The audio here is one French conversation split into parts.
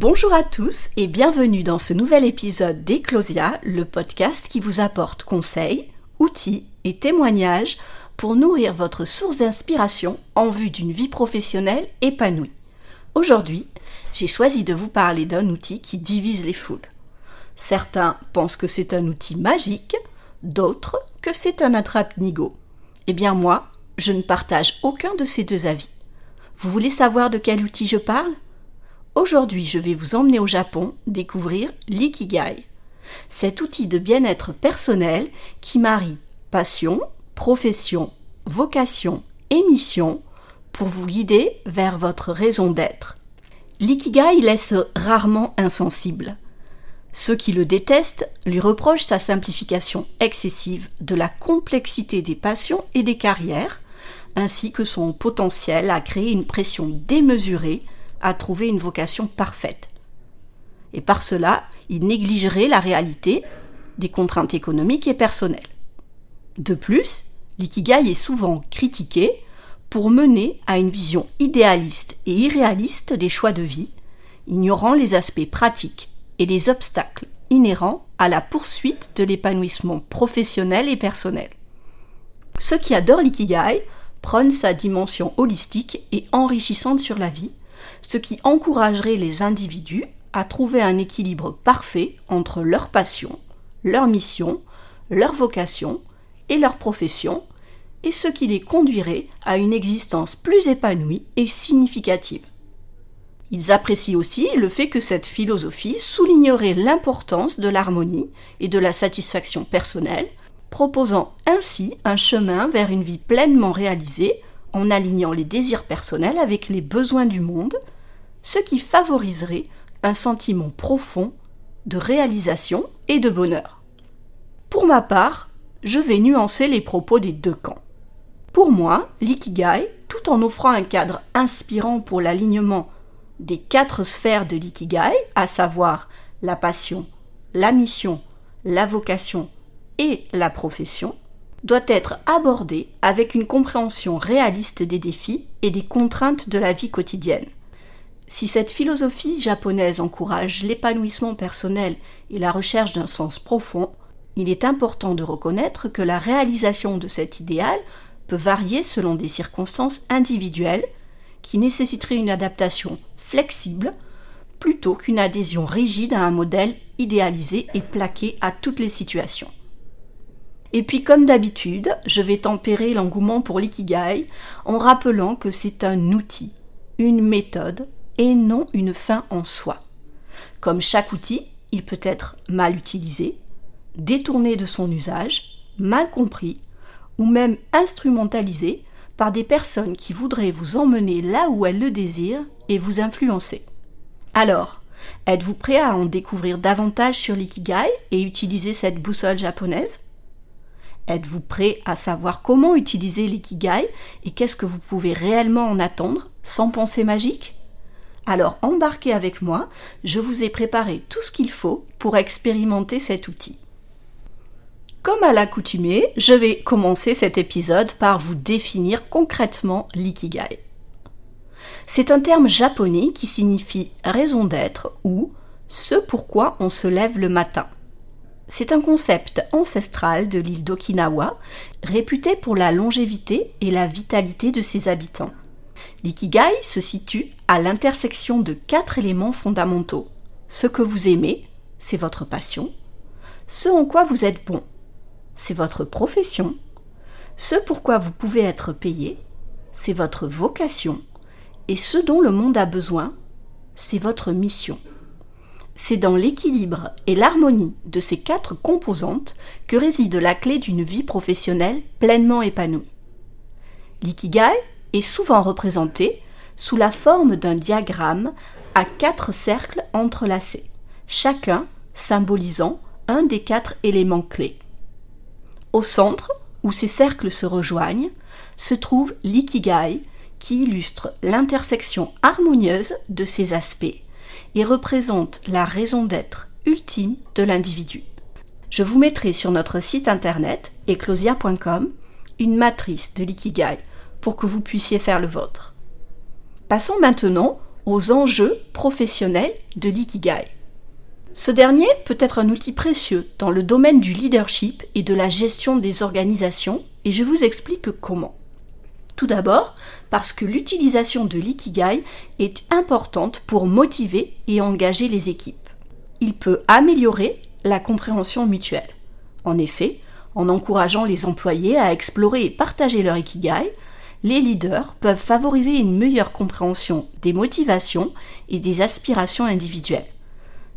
Bonjour à tous et bienvenue dans ce nouvel épisode d'Eclosia, le podcast qui vous apporte conseils, outils et témoignages pour nourrir votre source d'inspiration en vue d'une vie professionnelle épanouie. Aujourd'hui, j'ai choisi de vous parler d'un outil qui divise les foules. Certains pensent que c'est un outil magique, d'autres que c'est un attrape-nigo. Eh bien moi, je ne partage aucun de ces deux avis. Vous voulez savoir de quel outil je parle? Aujourd'hui, je vais vous emmener au Japon découvrir l'ikigai. Cet outil de bien-être personnel qui marie passion, profession, vocation et mission pour vous guider vers votre raison d'être. L'ikigai laisse rarement insensible. Ceux qui le détestent lui reprochent sa simplification excessive de la complexité des passions et des carrières, ainsi que son potentiel à créer une pression démesurée à trouver une vocation parfaite. Et par cela, il négligerait la réalité des contraintes économiques et personnelles. De plus, l'ikigai est souvent critiqué pour mener à une vision idéaliste et irréaliste des choix de vie, ignorant les aspects pratiques et les obstacles inhérents à la poursuite de l'épanouissement professionnel et personnel. Ceux qui adorent l'ikigai prônent sa dimension holistique et enrichissante sur la vie, ce qui encouragerait les individus à trouver un équilibre parfait entre leur passion, leur mission, leur vocation et leur profession, et ce qui les conduirait à une existence plus épanouie et significative. Ils apprécient aussi le fait que cette philosophie soulignerait l'importance de l'harmonie et de la satisfaction personnelle, proposant ainsi un chemin vers une vie pleinement réalisée en alignant les désirs personnels avec les besoins du monde, ce qui favoriserait un sentiment profond de réalisation et de bonheur. Pour ma part, je vais nuancer les propos des deux camps. Pour moi, l'ikigai, tout en offrant un cadre inspirant pour l'alignement des quatre sphères de l'ikigai, à savoir la passion, la mission, la vocation et la profession, doit être abordé avec une compréhension réaliste des défis et des contraintes de la vie quotidienne. Si cette philosophie japonaise encourage l'épanouissement personnel et la recherche d'un sens profond, il est important de reconnaître que la réalisation de cet idéal peut varier selon des circonstances individuelles qui nécessiteraient une adaptation flexible plutôt qu'une adhésion rigide à un modèle idéalisé et plaqué à toutes les situations. Et puis comme d'habitude, je vais tempérer l'engouement pour l'ikigai en rappelant que c'est un outil, une méthode et non une fin en soi. Comme chaque outil, il peut être mal utilisé, détourné de son usage, mal compris ou même instrumentalisé par des personnes qui voudraient vous emmener là où elles le désirent et vous influencer. Alors, êtes-vous prêt à en découvrir davantage sur l'ikigai et utiliser cette boussole japonaise? Êtes-vous prêt à savoir comment utiliser l'ikigai et qu'est-ce que vous pouvez réellement en attendre sans pensée magique? Alors embarquez avec moi, je vous ai préparé tout ce qu'il faut pour expérimenter cet outil. Comme à l'accoutumée, je vais commencer cet épisode par vous définir concrètement l'ikigai. C'est un terme japonais qui signifie raison d'être ou ce pourquoi on se lève le matin. C'est un concept ancestral de l'île d'Okinawa, réputé pour la longévité et la vitalité de ses habitants. L'ikigai se situe à l'intersection de quatre éléments fondamentaux. Ce que vous aimez, c'est votre passion. Ce en quoi vous êtes bon, c'est votre profession. Ce pourquoi vous pouvez être payé, c'est votre vocation. Et ce dont le monde a besoin, c'est votre mission. C'est dans l'équilibre et l'harmonie de ces quatre composantes que réside la clé d'une vie professionnelle pleinement épanouie. L'ikigai est souvent représenté sous la forme d'un diagramme à quatre cercles entrelacés, chacun symbolisant un des quatre éléments clés. Au centre, où ces cercles se rejoignent, se trouve l'ikigai qui illustre l'intersection harmonieuse de ces aspects et représente la raison d'être ultime de l'individu. Je vous mettrai sur notre site internet eclosia.com une matrice de l'ikigai pour que vous puissiez faire le vôtre. Passons maintenant aux enjeux professionnels de l'ikigai. Ce dernier peut être un outil précieux dans le domaine du leadership et de la gestion des organisations et je vous explique comment. Tout d'abord, parce que l'utilisation de l'ikigai est importante pour motiver et engager les équipes. Il peut améliorer la compréhension mutuelle. En effet, en encourageant les employés à explorer et partager leur ikigai, les leaders peuvent favoriser une meilleure compréhension des motivations et des aspirations individuelles.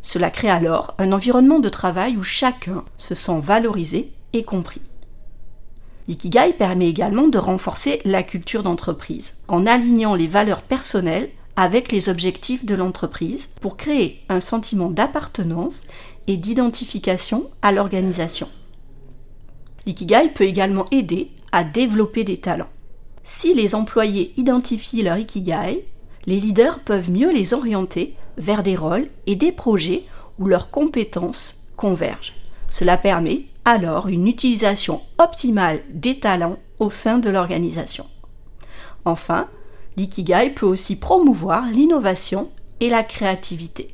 Cela crée alors un environnement de travail où chacun se sent valorisé et compris. L'ikigai permet également de renforcer la culture d'entreprise en alignant les valeurs personnelles avec les objectifs de l'entreprise pour créer un sentiment d'appartenance et d'identification à l'organisation. L'ikigai peut également aider à développer des talents. Si les employés identifient leur ikigai, les leaders peuvent mieux les orienter vers des rôles et des projets où leurs compétences convergent. Cela permet alors une utilisation optimale des talents au sein de l'organisation. Enfin, l'ikigai peut aussi promouvoir l'innovation et la créativité.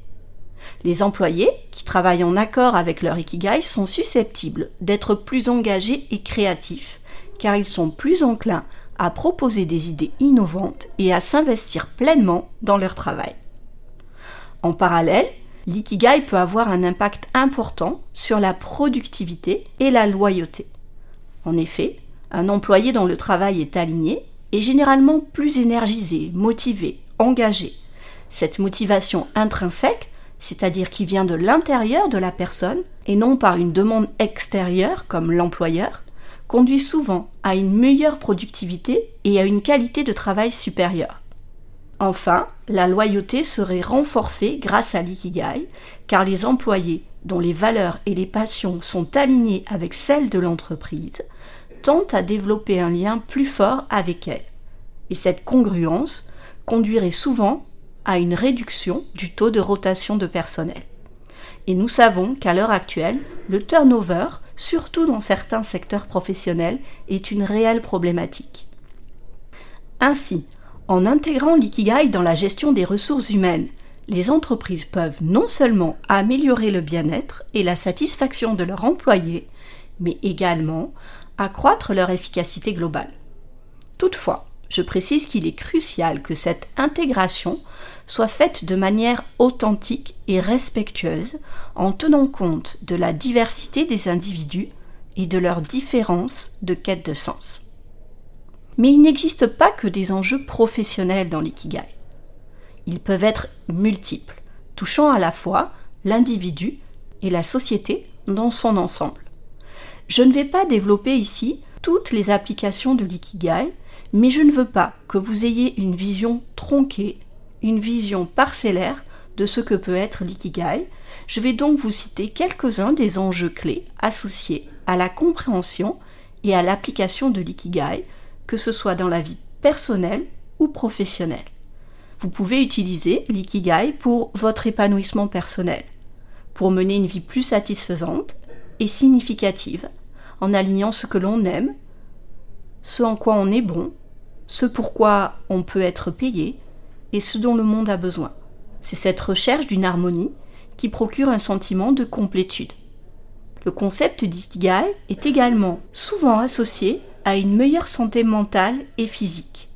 Les employés qui travaillent en accord avec leur ikigai sont susceptibles d'être plus engagés et créatifs car ils sont plus enclins à proposer des idées innovantes et à s'investir pleinement dans leur travail. En parallèle, l'ikigai peut avoir un impact important sur la productivité et la loyauté. En effet, un employé dont le travail est aligné est généralement plus énergisé, motivé, engagé. Cette motivation intrinsèque, c'est-à-dire qui vient de l'intérieur de la personne et non par une demande extérieure comme l'employeur, conduit souvent à une meilleure productivité et à une qualité de travail supérieure. Enfin, la loyauté serait renforcée grâce à l'ikigai, car les employés dont les valeurs et les passions sont alignées avec celles de l'entreprise tentent à développer un lien plus fort avec elle. Et cette congruence conduirait souvent à une réduction du taux de rotation de personnel. Et nous savons qu'à l'heure actuelle, le turnover, surtout dans certains secteurs professionnels, est une réelle problématique. Ainsi, en intégrant l'ikigai dans la gestion des ressources humaines, les entreprises peuvent non seulement améliorer le bien-être et la satisfaction de leurs employés, mais également accroître leur efficacité globale. Toutefois, je précise qu'il est crucial que cette intégration soit faite de manière authentique et respectueuse en tenant compte de la diversité des individus et de leurs différences de quête de sens. Mais il n'existe pas que des enjeux professionnels dans l'ikigai. Ils peuvent être multiples, touchant à la fois l'individu et la société dans son ensemble. Je ne vais pas développer ici toutes les applications de l'ikigai, mais je ne veux pas que vous ayez une vision tronquée, une vision parcellaire de ce que peut être l'ikigai. Je vais donc vous citer quelques-uns des enjeux clés associés à la compréhension et à l'application de l'ikigai que ce soit dans la vie personnelle ou professionnelle. Vous pouvez utiliser l'ikigai pour votre épanouissement personnel, pour mener une vie plus satisfaisante et significative, en alignant ce que l'on aime, ce en quoi on est bon, ce pourquoi on peut être payé et ce dont le monde a besoin. C'est cette recherche d'une harmonie qui procure un sentiment de complétude. Le concept d'ikigai est également souvent associé à une meilleure santé mentale et physique.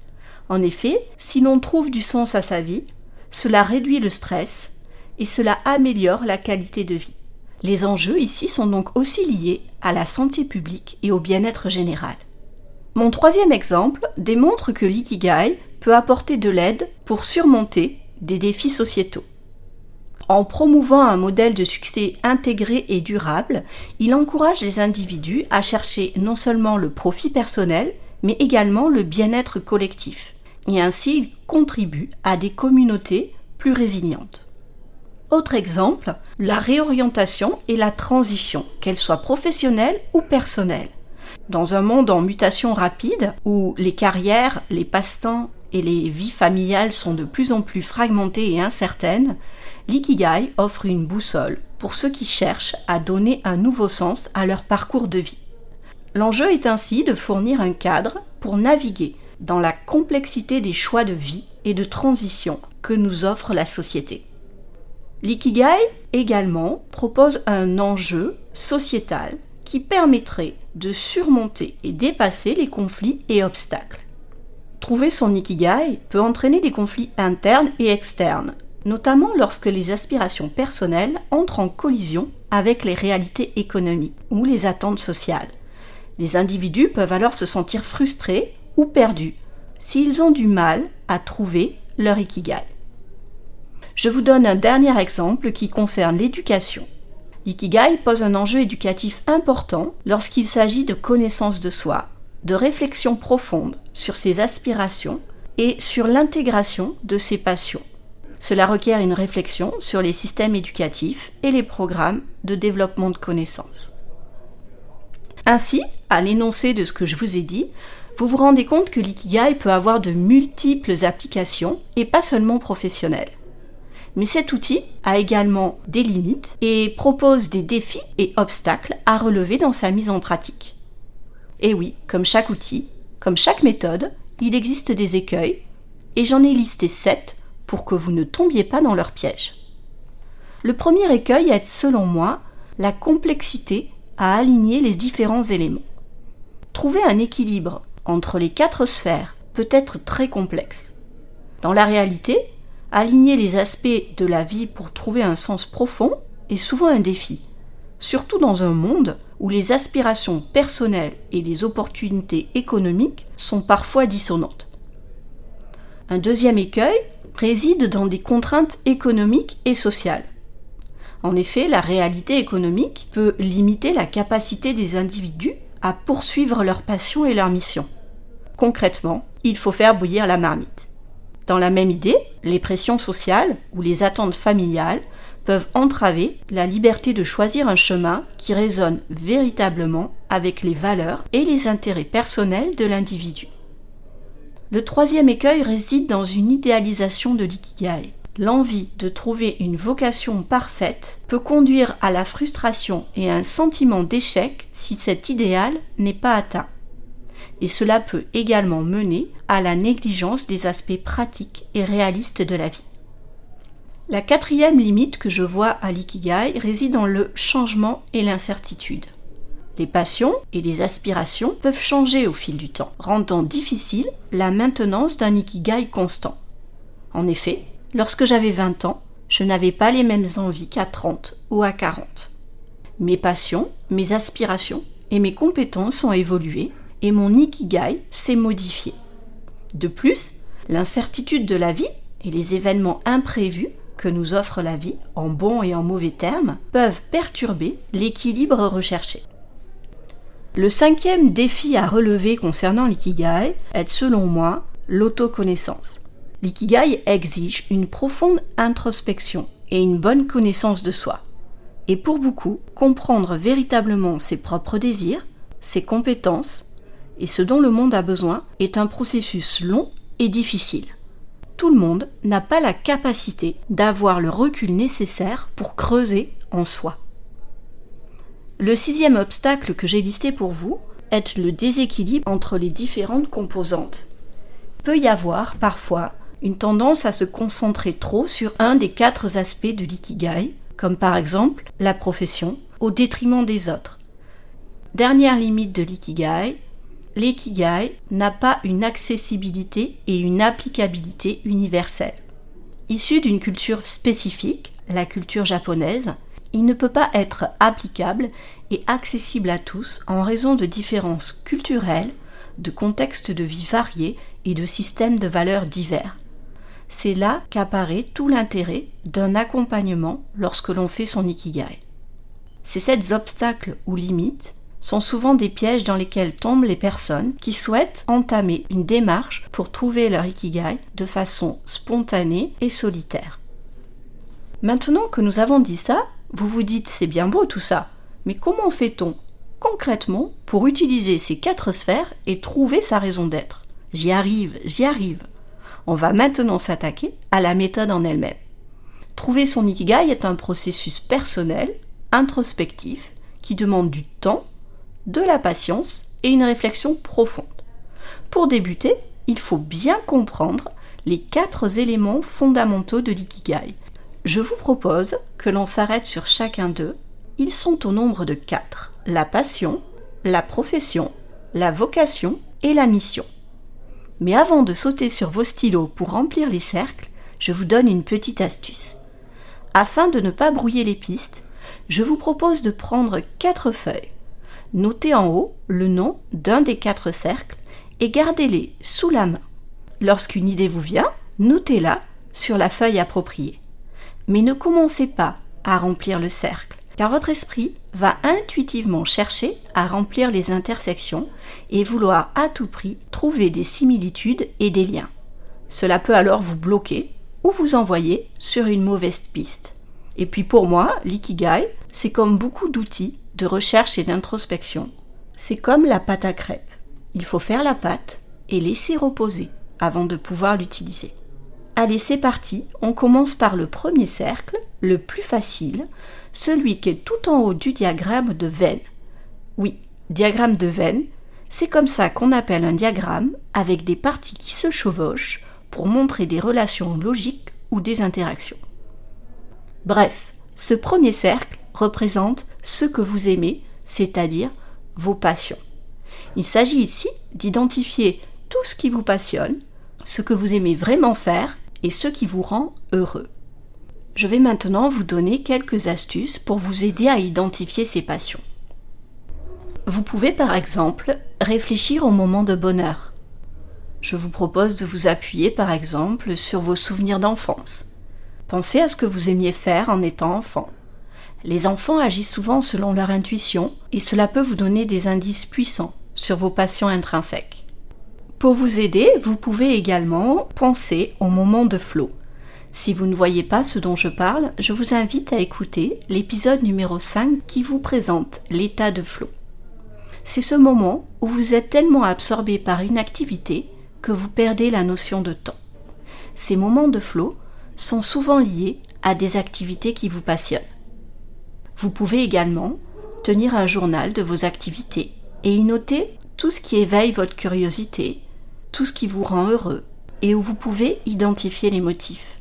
En effet, si l'on trouve du sens à sa vie, cela réduit le stress et cela améliore la qualité de vie. Les enjeux ici sont donc aussi liés à la santé publique et au bien-être général. Mon troisième exemple démontre que l'ikigai peut apporter de l'aide pour surmonter des défis sociétaux. En promouvant un modèle de succès intégré et durable, il encourage les individus à chercher non seulement le profit personnel, mais également le bien-être collectif. Et ainsi, il contribue à des communautés plus résilientes. Autre exemple, la réorientation et la transition, qu'elle soit professionnelle ou personnelle. Dans un monde en mutation rapide, où les carrières, les passe-temps et les vies familiales sont de plus en plus fragmentées et incertaines, l'ikigai offre une boussole pour ceux qui cherchent à donner un nouveau sens à leur parcours de vie. L'enjeu est ainsi de fournir un cadre pour naviguer dans la complexité des choix de vie et de transition que nous offre la société. L'ikigai également propose un enjeu sociétal qui permettrait de surmonter et dépasser les conflits et obstacles. Trouver son ikigai peut entraîner des conflits internes et externes, notamment lorsque les aspirations personnelles entrent en collision avec les réalités économiques ou les attentes sociales. Les individus peuvent alors se sentir frustrés ou perdus s'ils ont du mal à trouver leur ikigai. Je vous donne un dernier exemple qui concerne l'éducation. L'ikigai pose un enjeu éducatif important lorsqu'il s'agit de connaissance de soi, de réflexion profonde sur ses aspirations et sur l'intégration de ses passions. Cela requiert une réflexion sur les systèmes éducatifs et les programmes de développement de connaissances. Ainsi, à l'énoncé de ce que je vous ai dit, vous vous rendez compte que l'ikigai peut avoir de multiples applications et pas seulement professionnelles. Mais cet outil a également des limites et propose des défis et obstacles à relever dans sa mise en pratique. Et oui, comme chaque outil, comme chaque méthode, il existe des écueils, et j'en ai listé 7 pour que vous ne tombiez pas dans leur piège. Le premier écueil est, selon moi, la complexité à aligner les différents éléments. Trouver un équilibre entre les quatre sphères peut être très complexe. Dans la réalité, aligner les aspects de la vie pour trouver un sens profond est souvent un défi, surtout dans un monde où les aspirations personnelles et les opportunités économiques sont parfois dissonantes. Un deuxième écueil réside dans des contraintes économiques et sociales. En effet, la réalité économique peut limiter la capacité des individus à poursuivre leur passion et leur mission. Concrètement, il faut faire bouillir la marmite. Dans la même idée, les pressions sociales ou les attentes familiales peuvent entraver la liberté de choisir un chemin qui résonne véritablement avec les valeurs et les intérêts personnels de l'individu. Le troisième écueil réside dans une idéalisation de l'ikigai. L'envie de trouver une vocation parfaite peut conduire à la frustration et à un sentiment d'échec si cet idéal n'est pas atteint et cela peut également mener à la négligence des aspects pratiques et réalistes de la vie. La quatrième limite que je vois à l'ikigai réside dans le changement et l'incertitude. Les passions et les aspirations peuvent changer au fil du temps, rendant difficile la maintenance d'un ikigai constant. En effet, lorsque j'avais 20 ans, je n'avais pas les mêmes envies qu'à 30 ou à 40. Mes passions, mes aspirations et mes compétences ont évolué et mon ikigai s'est modifié. De plus, l'incertitude de la vie et les événements imprévus nous offre la vie, en bons et en mauvais termes, peuvent perturber l'équilibre recherché. Le cinquième défi à relever concernant l'ikigai est selon moi l'autoconnaissance. L'ikigai exige une profonde introspection et une bonne connaissance de soi. Et pour beaucoup, comprendre véritablement ses propres désirs, ses compétences, et ce dont le monde a besoin est un processus long et difficile. Le monde n'a pas la capacité d'avoir le recul nécessaire pour creuser en soi. Le sixième obstacle que j'ai listé pour vous est le déséquilibre entre les différentes composantes. Peut y avoir parfois une tendance à se concentrer trop sur un des quatre aspects de l'ikigai, comme par exemple la profession, au détriment des autres. Dernière limite de l'ikigai, l'ikigai n'a pas une accessibilité et une applicabilité universelle. Issu d'une culture spécifique, la culture japonaise, il ne peut pas être applicable et accessible à tous en raison de différences culturelles, de contextes de vie variés et de systèmes de valeurs divers. C'est là qu'apparaît tout l'intérêt d'un accompagnement lorsque l'on fait son ikigai. Ces sept obstacles ou limites sont souvent des pièges dans lesquels tombent les personnes qui souhaitent entamer une démarche pour trouver leur ikigai de façon spontanée et solitaire. Maintenant que nous avons dit ça, vous vous dites c'est bien beau tout ça, mais comment fait-on concrètement pour utiliser ces quatre sphères et trouver sa raison d'être? J'y arrive, j'y arrive. On va maintenant s'attaquer à la méthode en elle-même. Trouver son ikigai est un processus personnel, introspectif, qui demande du temps de la patience et une réflexion profonde. Pour débuter, il faut bien comprendre les quatre éléments fondamentaux de l'ikigai. Je vous propose que l'on s'arrête sur chacun d'eux. Ils sont au nombre de quatre. La passion, la profession, la vocation et la mission. Mais avant de sauter sur vos stylos pour remplir les cercles, je vous donne une petite astuce. Afin de ne pas brouiller les pistes, je vous propose de prendre quatre feuilles. Notez en haut le nom d'un des quatre cercles et gardez-les sous la main. Lorsqu'une idée vous vient, notez-la sur la feuille appropriée. Mais ne commencez pas à remplir le cercle, car votre esprit va intuitivement chercher à remplir les intersections et vouloir à tout prix trouver des similitudes et des liens. Cela peut alors vous bloquer ou vous envoyer sur une mauvaise piste. Et puis pour moi, l'ikigai, c'est comme beaucoup d'outils de recherche et d'introspection. C'est comme la pâte à crêpes. Il faut faire la pâte et laisser reposer avant de pouvoir l'utiliser. Allez, c'est parti. On commence par le premier cercle, le plus facile, celui qui est tout en haut du diagramme de Venn. Oui, diagramme de Venn, c'est comme ça qu'on appelle un diagramme avec des parties qui se chevauchent pour montrer des relations logiques ou des interactions. Bref, ce premier cercle représente ce que vous aimez, c'est-à-dire vos passions. Il s'agit ici d'identifier tout ce qui vous passionne, ce que vous aimez vraiment faire et ce qui vous rend heureux. Je vais maintenant vous donner quelques astuces pour vous aider à identifier ces passions. Vous pouvez par exemple réfléchir au moment de bonheur. Je vous propose de vous appuyer par exemple sur vos souvenirs d'enfance. Pensez à ce que vous aimiez faire en étant enfant. Les enfants agissent souvent selon leur intuition et cela peut vous donner des indices puissants sur vos passions intrinsèques. Pour vous aider, vous pouvez également penser au moment de flot. Si vous ne voyez pas ce dont je parle, je vous invite à écouter l'épisode numéro 5 qui vous présente l'état de flot. C'est ce moment où vous êtes tellement absorbé par une activité que vous perdez la notion de temps. Ces moments de flot sont souvent liés à des activités qui vous passionnent. Vous pouvez également tenir un journal de vos activités et y noter tout ce qui éveille votre curiosité, tout ce qui vous rend heureux et où vous pouvez identifier les motifs.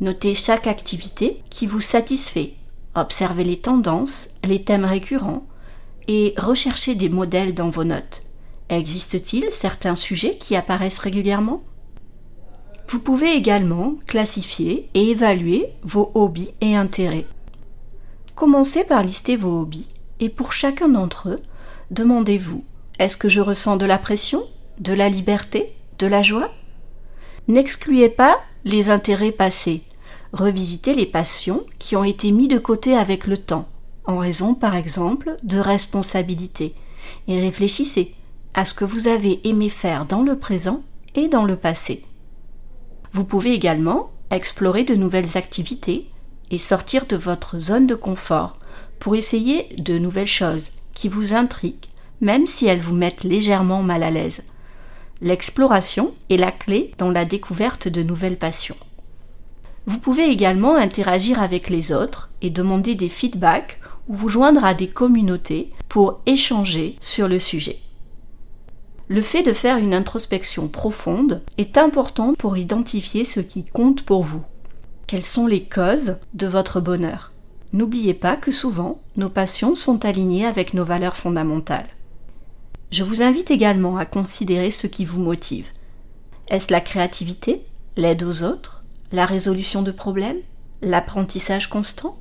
Notez chaque activité qui vous satisfait, observez les tendances, les thèmes récurrents et recherchez des modèles dans vos notes. Existe-t-il certains sujets qui apparaissent régulièrement? Vous pouvez également classifier et évaluer vos hobbies et intérêts. Commencez par lister vos hobbies et pour chacun d'entre eux, demandez-vous est-ce que je ressens de la pression, de la liberté, de la joie? N'excluez pas les intérêts passés. Revisitez les passions qui ont été mis de côté avec le temps, en raison par exemple de responsabilités, et réfléchissez à ce que vous avez aimé faire dans le présent et dans le passé. Vous pouvez également explorer de nouvelles activités et sortir de votre zone de confort pour essayer de nouvelles choses qui vous intriguent, même si elles vous mettent légèrement mal à l'aise. L'exploration est la clé dans la découverte de nouvelles passions. Vous pouvez également interagir avec les autres et demander des feedbacks ou vous joindre à des communautés pour échanger sur le sujet. Le fait de faire une introspection profonde est important pour identifier ce qui compte pour vous. Quelles sont les causes de votre bonheur? N'oubliez pas que souvent, nos passions sont alignées avec nos valeurs fondamentales. Je vous invite également à considérer ce qui vous motive. Est-ce la créativité, l'aide aux autres, la résolution de problèmes, l'apprentissage constant?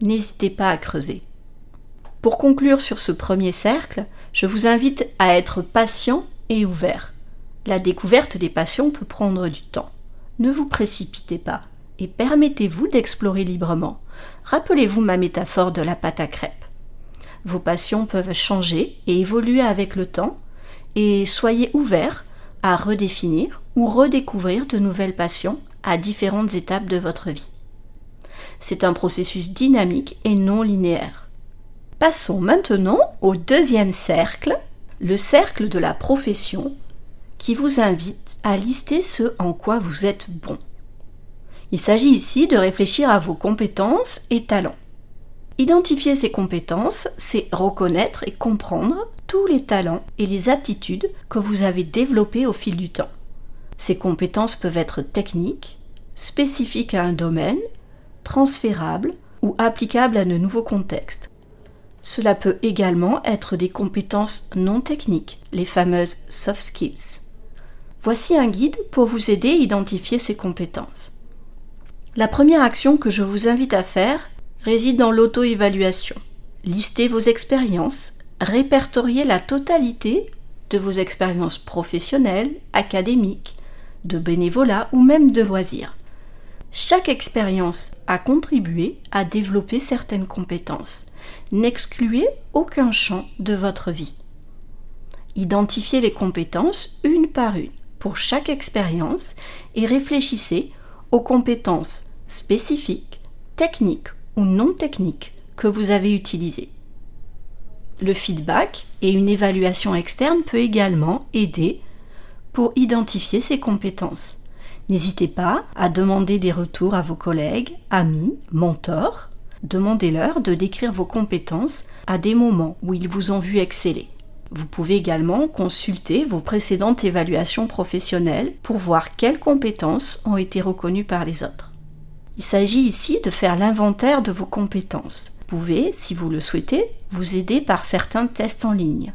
N'hésitez pas à creuser. Pour conclure sur ce premier cercle, je vous invite à être patient et ouvert. La découverte des passions peut prendre du temps. Ne vous précipitez pas et permettez-vous d'explorer librement. Rappelez-vous ma métaphore de la pâte à crêpes. Vos passions peuvent changer et évoluer avec le temps et soyez ouverts à redéfinir ou redécouvrir de nouvelles passions à différentes étapes de votre vie. C'est un processus dynamique et non linéaire. Passons maintenant au deuxième cercle, le cercle de la profession, qui vous invite à lister ce en quoi vous êtes bon. Il s'agit ici de réfléchir à vos compétences et talents. Identifier ces compétences, c'est reconnaître et comprendre tous les talents et les aptitudes que vous avez développés au fil du temps. Ces compétences peuvent être techniques, spécifiques à un domaine, transférables ou applicables à de nouveaux contextes. Cela peut également être des compétences non techniques, les fameuses soft skills. Voici un guide pour vous aider à identifier ces compétences. La première action que je vous invite à faire réside dans l'auto-évaluation. Listez vos expériences, répertoriez la totalité de vos expériences professionnelles, académiques, de bénévolat ou même de loisirs. Chaque expérience a contribué à développer certaines compétences. N'excluez aucun champ de votre vie. Identifiez les compétences une par une pour chaque expérience et réfléchissez aux compétences spécifiques, techniques ou non techniques que vous avez utilisées. Le feedback et une évaluation externe peut également aider pour identifier ces compétences. N'hésitez pas à demander des retours à vos collègues, amis, mentors. Demandez-leur de décrire vos compétences à des moments où ils vous ont vu exceller. Vous pouvez également consulter vos précédentes évaluations professionnelles pour voir quelles compétences ont été reconnues par les autres. Il s'agit ici de faire l'inventaire de vos compétences. Vous pouvez, si vous le souhaitez, vous aider par certains tests en ligne.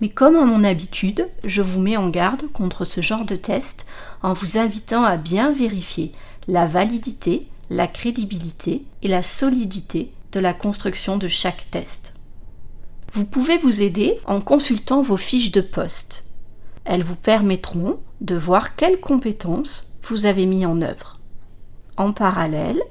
Mais comme à mon habitude, je vous mets en garde contre ce genre de test en vous invitant à bien vérifier la validité, la crédibilité et la solidité de la construction de chaque test. Vous pouvez vous aider en consultant vos fiches de poste. Elles vous permettront de voir quelles compétences vous avez mis en œuvre. En parallèle,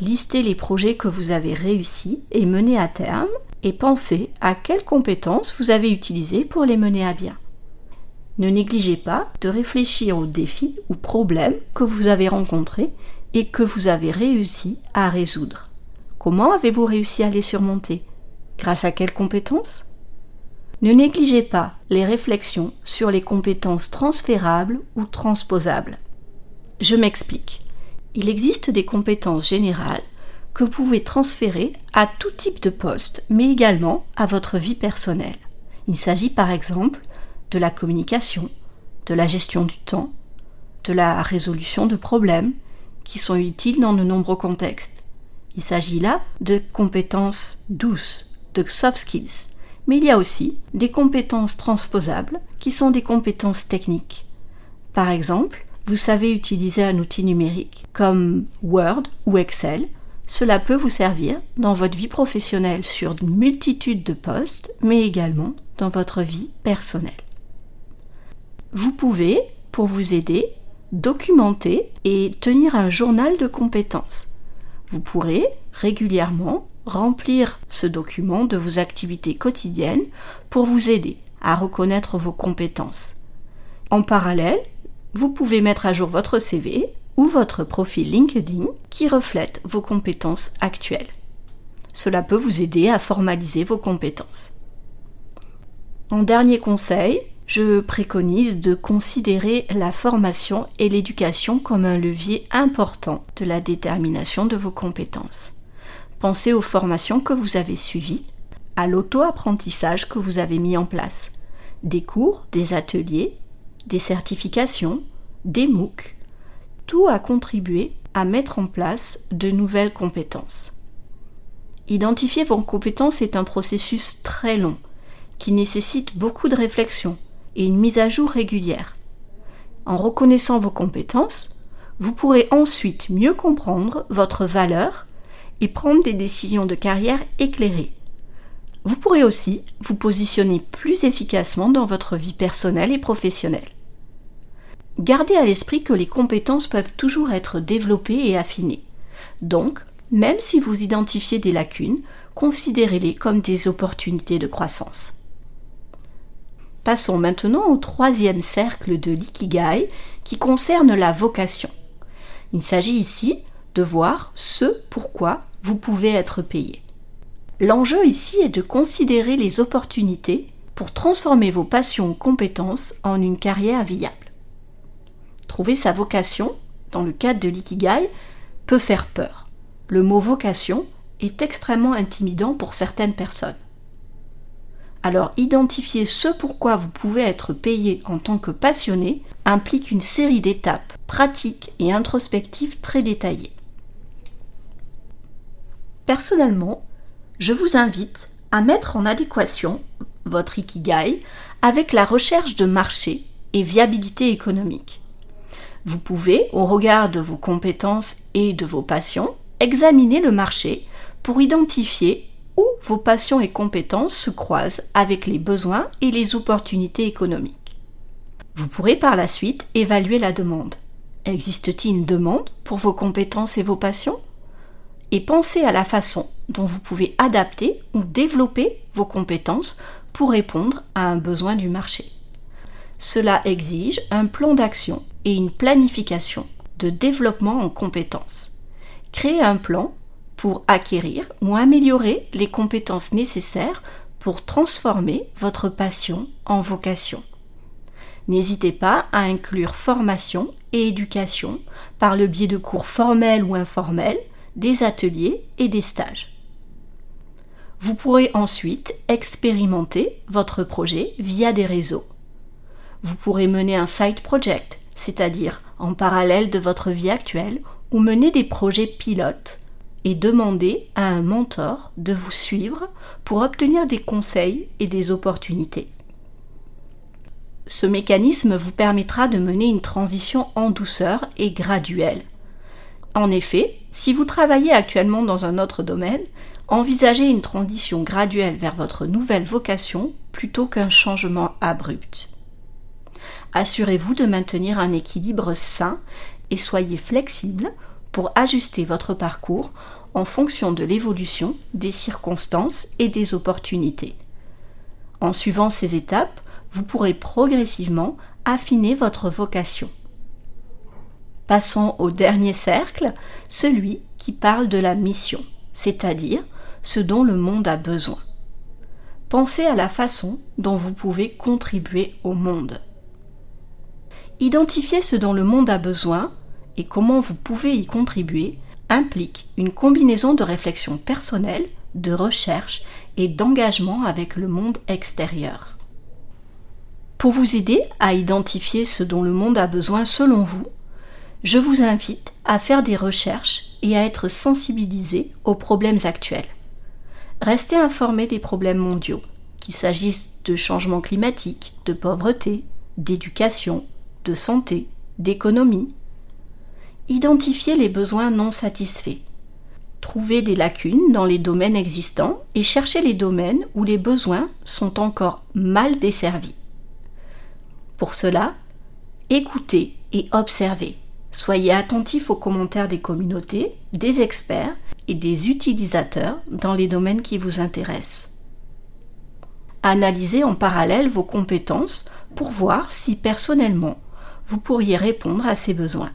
listez les projets que vous avez réussi et menés à terme et pensez à quelles compétences vous avez utilisées pour les mener à bien. Ne négligez pas de réfléchir aux défis ou problèmes que vous avez rencontrés et que vous avez réussi à résoudre. Comment avez-vous réussi à les surmonter? Grâce à quelles compétences? Ne négligez pas les réflexions sur les compétences transférables ou transposables. Je m'explique. Il existe des compétences générales que vous pouvez transférer à tout type de poste, mais également à votre vie personnelle. Il s'agit par exemple de la communication, de la gestion du temps, de la résolution de problèmes qui sont utiles dans de nombreux contextes. Il s'agit là de compétences douces, de soft skills, mais il y a aussi des compétences transposables qui sont des compétences techniques. Par exemple, vous savez utiliser un outil numérique comme Word ou Excel cela peut vous servir dans votre vie professionnelle sur une multitude de postes, mais également dans votre vie personnelle. Vous pouvez, pour vous aider, documenter et tenir un journal de compétences. Vous pourrez régulièrement remplir ce document de vos activités quotidiennes pour vous aider à reconnaître vos compétences. En parallèle, vous pouvez mettre à jour votre CV ou votre profil LinkedIn qui reflète vos compétences actuelles. Cela peut vous aider à formaliser vos compétences. En dernier conseil, je préconise de considérer la formation et l'éducation comme un levier important de la détermination de vos compétences. Pensez aux formations que vous avez suivies, à l'auto-apprentissage que vous avez mis en place, des cours, des ateliers, des certifications, des MOOC, tout a contribué à mettre en place de nouvelles compétences. Identifier vos compétences est un processus très long qui nécessite beaucoup de réflexion et une mise à jour régulière. En reconnaissant vos compétences, vous pourrez ensuite mieux comprendre votre valeur et prendre des décisions de carrière éclairées. Vous pourrez aussi vous positionner plus efficacement dans votre vie personnelle et professionnelle. Gardez à l'esprit que les compétences peuvent toujours être développées et affinées. Donc, même si vous identifiez des lacunes, considérez-les comme des opportunités de croissance. Passons maintenant au troisième cercle de l'ikigai qui concerne la vocation. Il s'agit ici de voir ce pourquoi vous pouvez être payé. L'enjeu ici est de considérer les opportunités pour transformer vos passions ou compétences en une carrière viable. Trouver sa vocation, dans le cadre de l'ikigai, peut faire peur. Le mot vocation est extrêmement intimidant pour certaines personnes. Alors identifier ce pourquoi vous pouvez être payé en tant que passionné implique une série d'étapes pratiques et introspectives très détaillées. Personnellement, je vous invite à mettre en adéquation votre Ikigai avec la recherche de marché et viabilité économique. Vous pouvez, au regard de vos compétences et de vos passions, examiner le marché pour identifier où vos passions et compétences se croisent avec les besoins et les opportunités économiques. Vous pourrez par la suite évaluer la demande. Existe-t-il une demande pour vos compétences et vos passions? Et pensez à la façon dont vous pouvez adapter ou développer vos compétences pour répondre à un besoin du marché. Cela exige un plan d'action et une planification de développement en compétences. Créez un plan pour acquérir ou améliorer les compétences nécessaires pour transformer votre passion en vocation. N'hésitez pas à inclure formation et éducation par le biais de cours formels ou informels, des ateliers et des stages. Vous pourrez ensuite expérimenter votre projet via des réseaux. Vous pourrez mener un side project, c'est-à-dire en parallèle de votre vie actuelle, ou mener des projets pilotes et demander à un mentor de vous suivre pour obtenir des conseils et des opportunités. Ce mécanisme vous permettra de mener une transition en douceur et graduelle. En effet, si vous travaillez actuellement dans un autre domaine, envisagez une transition graduelle vers votre nouvelle vocation plutôt qu'un changement abrupt. Assurez-vous de maintenir un équilibre sain et soyez flexible pour ajuster votre parcours en fonction de l'évolution des circonstances et des opportunités. En suivant ces étapes, vous pourrez progressivement affiner votre vocation. Passons au dernier cercle, celui qui parle de la mission, c'est-à-dire ce dont le monde a besoin. Pensez à la façon dont vous pouvez contribuer au monde. Identifier ce dont le monde a besoin et comment vous pouvez y contribuer implique une combinaison de réflexion personnelle, de recherche et d'engagement avec le monde extérieur. Pour vous aider à identifier ce dont le monde a besoin selon vous, je vous invite à faire des recherches et à être sensibilisé aux problèmes actuels. Restez informé des problèmes mondiaux, qu'il s'agisse de changement climatique, de pauvreté, d'éducation, de santé, d'économie, Identifiez les besoins non satisfaits. Trouvez des lacunes dans les domaines existants et cherchez les domaines où les besoins sont encore mal desservis. Pour cela, écoutez et observez. Soyez attentif aux commentaires des communautés, des experts et des utilisateurs dans les domaines qui vous intéressent. Analysez en parallèle vos compétences pour voir si personnellement vous pourriez répondre à ces besoins.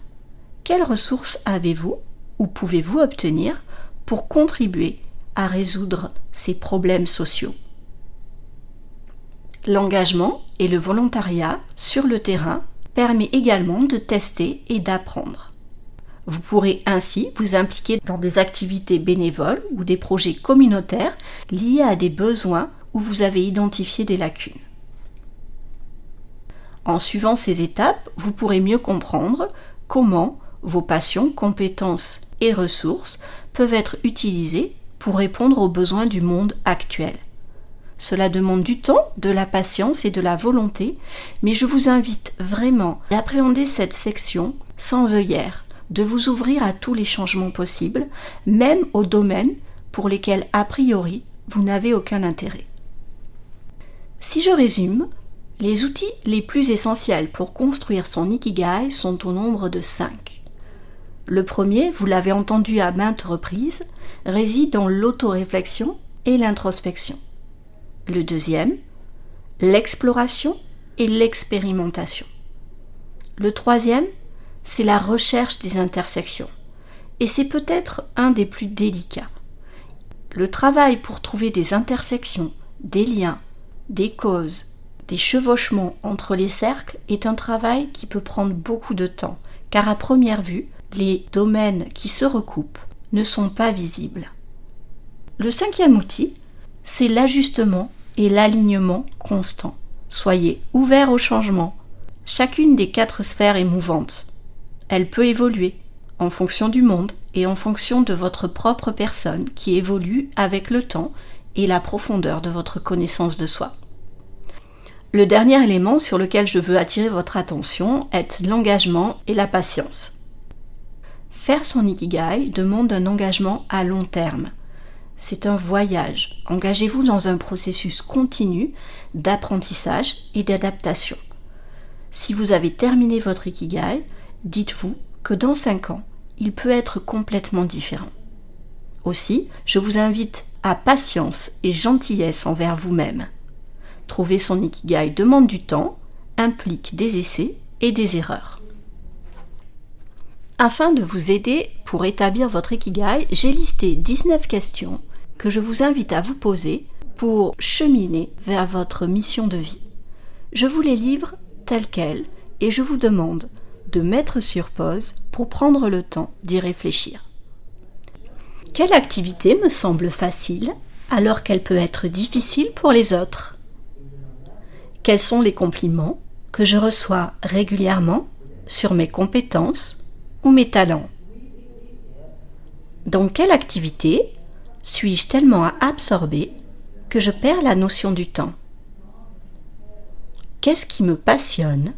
Quelles ressources avez-vous ou pouvez-vous obtenir pour contribuer à résoudre ces problèmes sociaux? L'engagement et le volontariat sur le terrain permet également de tester et d'apprendre. Vous pourrez ainsi vous impliquer dans des activités bénévoles ou des projets communautaires liés à des besoins où vous avez identifié des lacunes. En suivant ces étapes, vous pourrez mieux comprendre comment vos passions, compétences et ressources peuvent être utilisées pour répondre aux besoins du monde actuel. Cela demande du temps, de la patience et de la volonté, mais je vous invite vraiment à appréhender cette section sans œillère, de vous ouvrir à tous les changements possibles, même aux domaines pour lesquels a priori vous n'avez aucun intérêt. Si je résume, les outils les plus essentiels pour construire son Ikigai sont au nombre de cinq. Le premier, vous l'avez entendu à maintes reprises, réside dans l'autoréflexion et l'introspection. Le deuxième, l'exploration et l'expérimentation. Le troisième, c'est la recherche des intersections. Et c'est peut-être un des plus délicats. Le travail pour trouver des intersections, des liens, des causes, des chevauchements entre les cercles est un travail qui peut prendre beaucoup de temps, car à première vue, les domaines qui se recoupent ne sont pas visibles. Le cinquième outil, c'est l'ajustement et l'alignement constant. Soyez ouvert au changement. Chacune des quatre sphères est mouvante. Elle peut évoluer en fonction du monde et en fonction de votre propre personne qui évolue avec le temps et la profondeur de votre connaissance de soi. Le dernier élément sur lequel je veux attirer votre attention est l'engagement et la patience. Faire son ikigai demande un engagement à long terme. C'est un voyage. Engagez-vous dans un processus continu d'apprentissage et d'adaptation. Si vous avez terminé votre ikigai, dites-vous que dans 5 ans, il peut être complètement différent. Aussi, je vous invite à patience et gentillesse envers vous-même. Trouver son ikigai demande du temps, implique des essais et des erreurs. Afin de vous aider pour établir votre ikigai, j'ai listé 19 questions que je vous invite à vous poser pour cheminer vers votre mission de vie. Je vous les livre telles quelles et je vous demande de mettre sur pause pour prendre le temps d'y réfléchir. Quelle activité me semble facile alors qu'elle peut être difficile pour les autres? Quels sont les compliments que je reçois régulièrement sur mes compétences ou mes talents? Dans quelle activité suis-je tellement absorbé que je perds la notion du temps? Qu'est-ce qui me passionne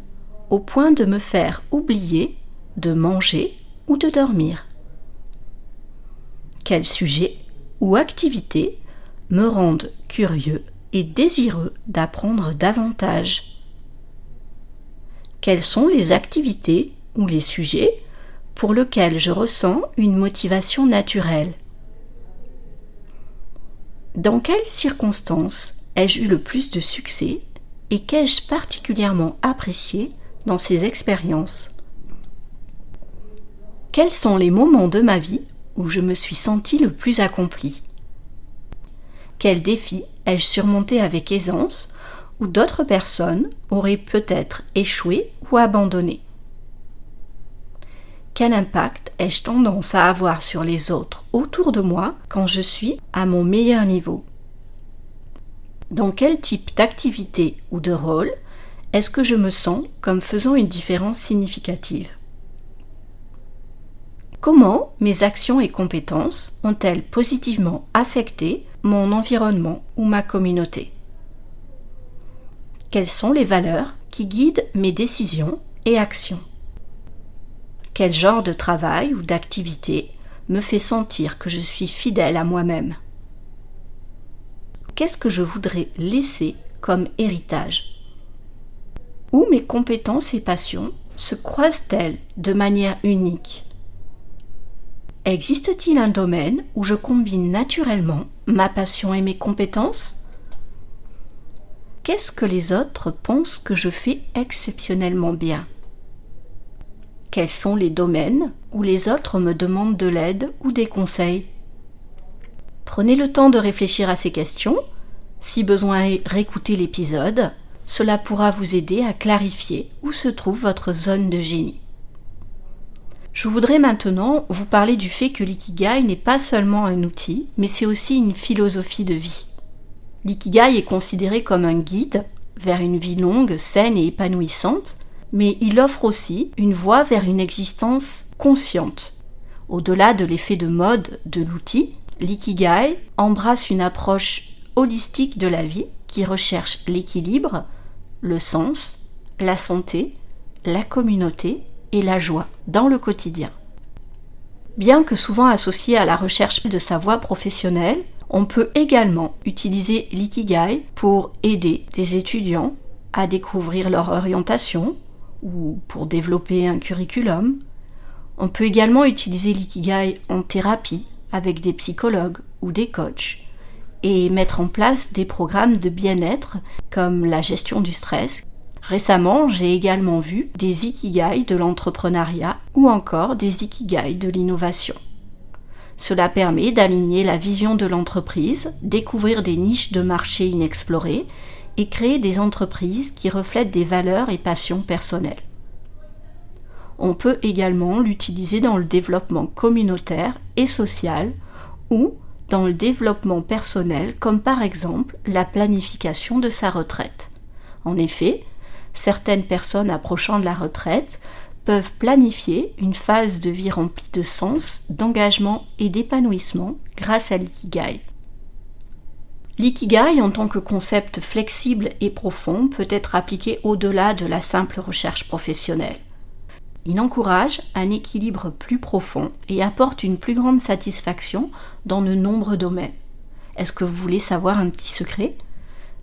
au point de me faire oublier de manger ou de dormir? Quel sujet ou activité me rendent curieux et désireux d'apprendre davantage? Quelles sont les activités ou les sujets pour lesquels je ressens une motivation naturelle? Dans quelles circonstances ai-je eu le plus de succès et qu'ai-je particulièrement apprécié dans ces expériences? Quels sont les moments de ma vie où je me suis senti le plus accompli? Quels défis ai-je surmonté avec aisance ou d'autres personnes auraient peut-être échoué ou abandonné? Quel impact ai-je tendance à avoir sur les autres autour de moi quand je suis à mon meilleur niveau? Dans quel type d'activité ou de rôle est-ce que je me sens comme faisant une différence significative? Comment mes actions et compétences ont-elles positivement affecté mon environnement ou ma communauté? Quelles sont les valeurs qui guident mes décisions et actions? Quel genre de travail ou d'activité me fait sentir que je suis fidèle à moi-même? Qu'est-ce que je voudrais laisser comme héritage? Où mes compétences et passions se croisent-elles de manière unique? Existe-t-il un domaine où je combine naturellement ma passion et mes compétences? Qu'est-ce que les autres pensent que je fais exceptionnellement bien? Quels sont les domaines où les autres me demandent de l'aide ou des conseils Prenez le temps de réfléchir à ces questions. Si besoin réécoutez l'épisode. Cela pourra vous aider à clarifier où se trouve votre zone de génie. Je voudrais maintenant vous parler du fait que l'ikigai n'est pas seulement un outil, mais c'est aussi une philosophie de vie. L'ikigai est considéré comme un guide vers une vie longue, saine et épanouissante, mais il offre aussi une voie vers une existence consciente. Au-delà de l'effet de mode de l'outil, l'ikigai embrasse une approche holistique de la vie qui recherche l'équilibre, le sens, la santé, la communauté et la joie dans le quotidien. Bien que souvent associé à la recherche de sa voie professionnelle, on peut également utiliser l'ikigai pour aider des étudiants à découvrir leur orientation ou pour développer un curriculum. On peut également utiliser l'ikigai en thérapie avec des psychologues ou des coachs et mettre en place des programmes de bien-être comme la gestion du stress Récemment, j'ai également vu des ikigai de l'entrepreneuriat ou encore des ikigai de l'innovation. Cela permet d'aligner la vision de l'entreprise, découvrir des niches de marché inexplorées et créer des entreprises qui reflètent des valeurs et passions personnelles. On peut également l'utiliser dans le développement communautaire et social ou dans le développement personnel comme par exemple la planification de sa retraite. En effet, certaines personnes approchant de la retraite peuvent planifier une phase de vie remplie de sens, d'engagement et d'épanouissement grâce à l'ikigai. L'ikigai en tant que concept flexible et profond peut être appliqué au-delà de la simple recherche professionnelle. Il encourage un équilibre plus profond et apporte une plus grande satisfaction dans de nombreux domaines. Est-ce que vous voulez savoir un petit secret?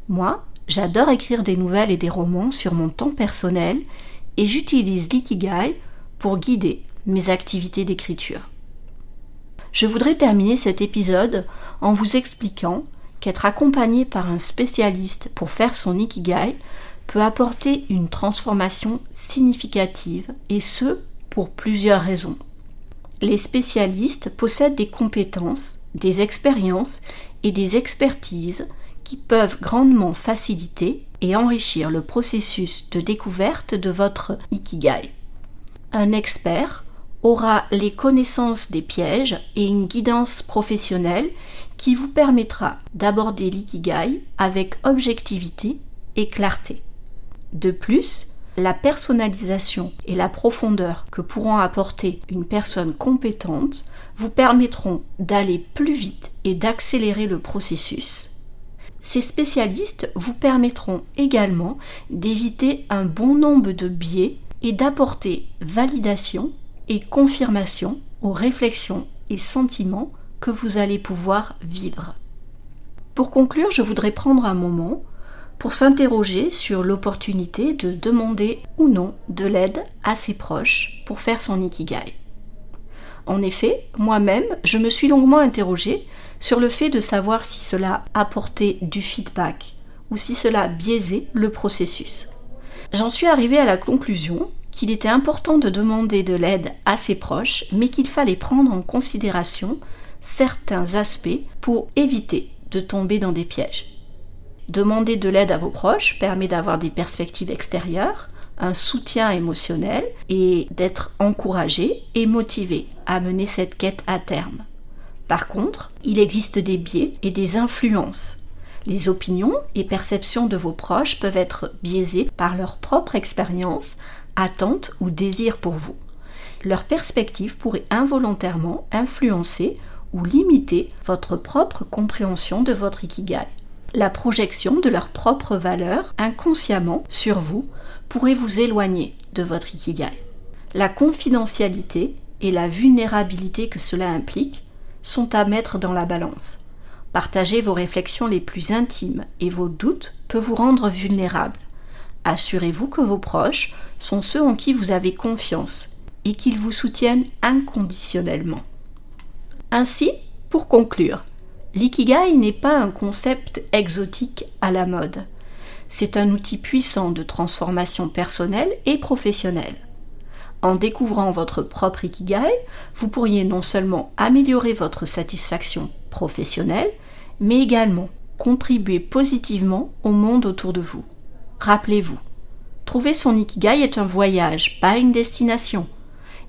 Moi, j'adore écrire des nouvelles et des romans sur mon temps personnel et j'utilise l'ikigai pour guider mes activités d'écriture. Je voudrais terminer cet épisode en vous expliquant qu'être accompagné par un spécialiste pour faire son ikigai peut apporter une transformation significative et ce pour plusieurs raisons. Les spécialistes possèdent des compétences, des expériences et des expertises qui peuvent grandement faciliter et enrichir le processus de découverte de votre ikigai. Un expert aura les connaissances des pièges et une guidance professionnelle qui vous permettra d'aborder l'ikigai avec objectivité et clarté. De plus, la personnalisation et la profondeur que pourront apporter une personne compétente vous permettront d'aller plus vite et d'accélérer le processus. Ces spécialistes vous permettront également d'éviter un bon nombre de biais et d'apporter validation et confirmation aux réflexions et sentiments que vous allez pouvoir vivre. Pour conclure, je voudrais prendre un moment pour s'interroger sur l'opportunité de demander ou non de l'aide à ses proches pour faire son ikigai. En effet, moi-même, je me suis longuement interrogée sur le fait de savoir si cela apportait du feedback ou si cela biaisait le processus. J'en suis arrivée à la conclusion qu'il était important de demander de l'aide à ses proches, mais qu'il fallait prendre en considération certains aspects pour éviter de tomber dans des pièges. Demander de l'aide à vos proches permet d'avoir des perspectives extérieures, un soutien émotionnel et d'être encouragé et motivé à mener cette quête à terme. Par contre, il existe des biais et des influences. Les opinions et perceptions de vos proches peuvent être biaisées par leur propre expérience, attente ou désir pour vous. Leur perspective pourrait involontairement influencer ou limiter votre propre compréhension de votre ikigai. La projection de leurs propres valeurs inconsciemment sur vous pourrait vous éloigner de votre ikigai. La confidentialité et la vulnérabilité que cela implique sont à mettre dans la balance. Partager vos réflexions les plus intimes et vos doutes peut vous rendre vulnérable. Assurez-vous que vos proches sont ceux en qui vous avez confiance et qu'ils vous soutiennent inconditionnellement. Ainsi, pour conclure, l'ikigai n'est pas un concept exotique à la mode. C'est un outil puissant de transformation personnelle et professionnelle. En découvrant votre propre ikigai, vous pourriez non seulement améliorer votre satisfaction professionnelle, mais également contribuer positivement au monde autour de vous. Rappelez-vous, trouver son ikigai est un voyage, pas une destination.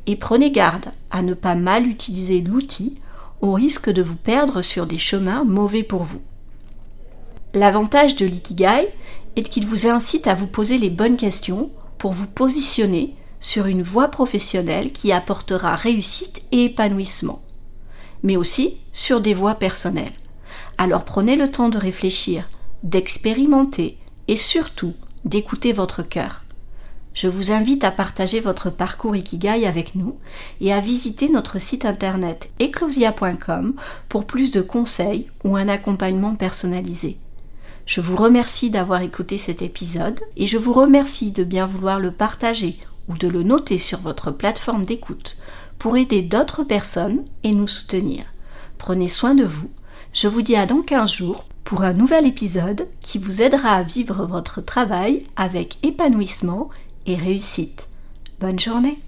Et prenez garde à ne pas mal utiliser l'outil au risque de vous perdre sur des chemins mauvais pour vous. L'avantage de l'ikigai est qu'il vous incite à vous poser les bonnes questions pour vous positionner sur une voie professionnelle qui apportera réussite et épanouissement, mais aussi sur des voies personnelles. Alors prenez le temps de réfléchir, d'expérimenter et surtout d'écouter votre cœur. Je vous invite à partager votre parcours Ikigai avec nous et à visiter notre site internet eclosia.com pour plus de conseils ou un accompagnement personnalisé. Je vous remercie d'avoir écouté cet épisode et je vous remercie de bien vouloir le partager ou de le noter sur votre plateforme d'écoute pour aider d'autres personnes et nous soutenir. Prenez soin de vous. Je vous dis à dans 15 jours pour un nouvel épisode qui vous aidera à vivre votre travail avec épanouissement et réussite. Bonne journée